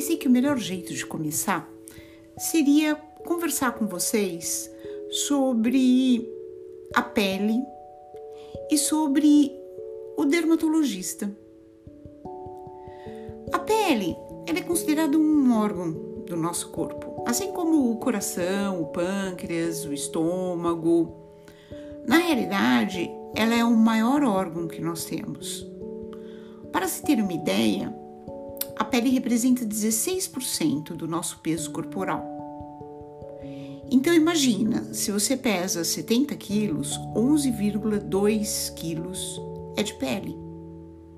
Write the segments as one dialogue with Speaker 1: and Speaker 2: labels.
Speaker 1: pensei que o melhor jeito de começar seria conversar com vocês sobre a pele e sobre o dermatologista. A pele ela é considerada um órgão do nosso corpo, assim como o coração, o pâncreas, o estômago. Na realidade, ela é o maior órgão que nós temos. Para se ter uma ideia, a pele representa 16% do nosso peso corporal. Então imagina, se você pesa 70 quilos, 11,2 quilos é de pele.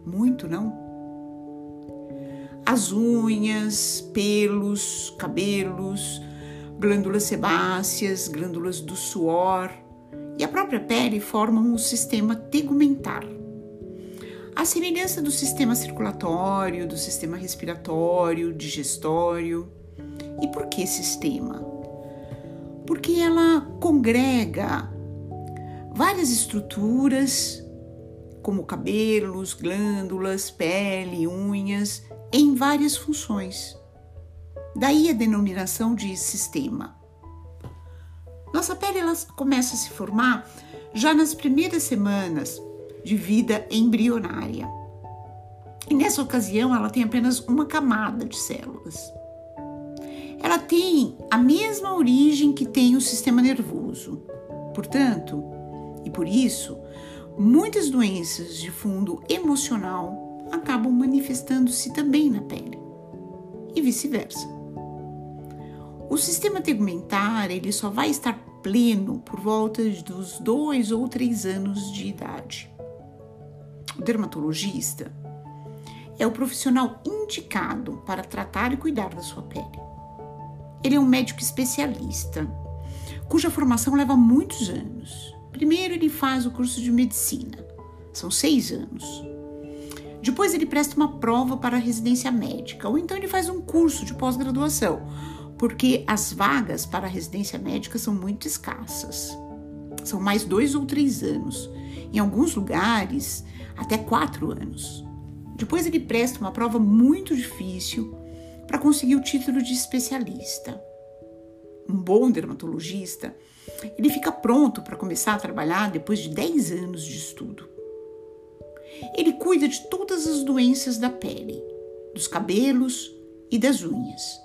Speaker 1: Muito, não? As unhas, pelos, cabelos, glândulas sebáceas, glândulas do suor e a própria pele formam o sistema tegumentar a semelhança do sistema circulatório, do sistema respiratório, digestório. E por que sistema? Porque ela congrega várias estruturas, como cabelos, glândulas, pele, unhas, em várias funções. Daí a denominação de sistema. Nossa pele ela começa a se formar já nas primeiras semanas de vida embrionária. E nessa ocasião, ela tem apenas uma camada de células. Ela tem a mesma origem que tem o sistema nervoso. Portanto, e por isso, muitas doenças de fundo emocional acabam manifestando-se também na pele e vice-versa. O sistema tegumentar ele só vai estar pleno por volta dos dois ou três anos de idade. O dermatologista é o profissional indicado para tratar e cuidar da sua pele. Ele é um médico especialista, cuja formação leva muitos anos. Primeiro, ele faz o curso de medicina, são seis anos. Depois, ele presta uma prova para a residência médica, ou então ele faz um curso de pós-graduação, porque as vagas para a residência médica são muito escassas. São mais dois ou três anos. Em alguns lugares, até quatro anos. Depois ele presta uma prova muito difícil para conseguir o título de especialista. Um bom dermatologista, ele fica pronto para começar a trabalhar depois de 10 anos de estudo. Ele cuida de todas as doenças da pele, dos cabelos e das unhas.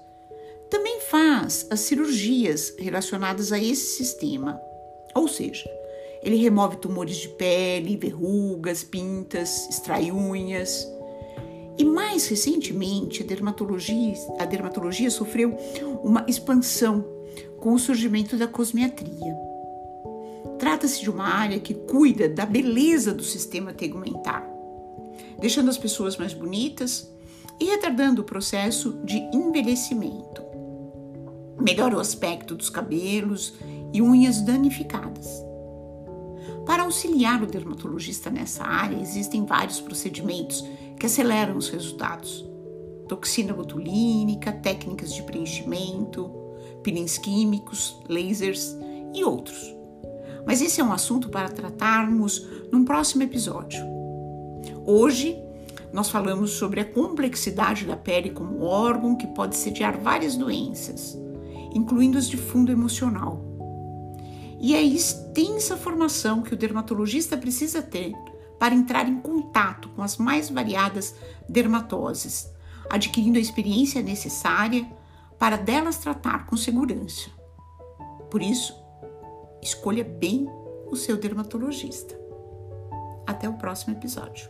Speaker 1: Também faz as cirurgias relacionadas a esse sistema, ou seja, ele remove tumores de pele, verrugas, pintas, extrai unhas. E mais recentemente, a dermatologia, a dermatologia sofreu uma expansão com o surgimento da cosmetria. Trata-se de uma área que cuida da beleza do sistema tegumentar, deixando as pessoas mais bonitas e retardando o processo de envelhecimento. Melhora o aspecto dos cabelos e unhas danificadas. Para auxiliar o dermatologista nessa área, existem vários procedimentos que aceleram os resultados. Toxina botulínica, técnicas de preenchimento, peelings químicos, lasers e outros. Mas esse é um assunto para tratarmos num próximo episódio. Hoje, nós falamos sobre a complexidade da pele como órgão que pode sediar várias doenças, incluindo as de fundo emocional e a extensa formação que o dermatologista precisa ter para entrar em contato com as mais variadas dermatoses, adquirindo a experiência necessária para delas tratar com segurança. Por isso, escolha bem o seu dermatologista. Até o próximo episódio.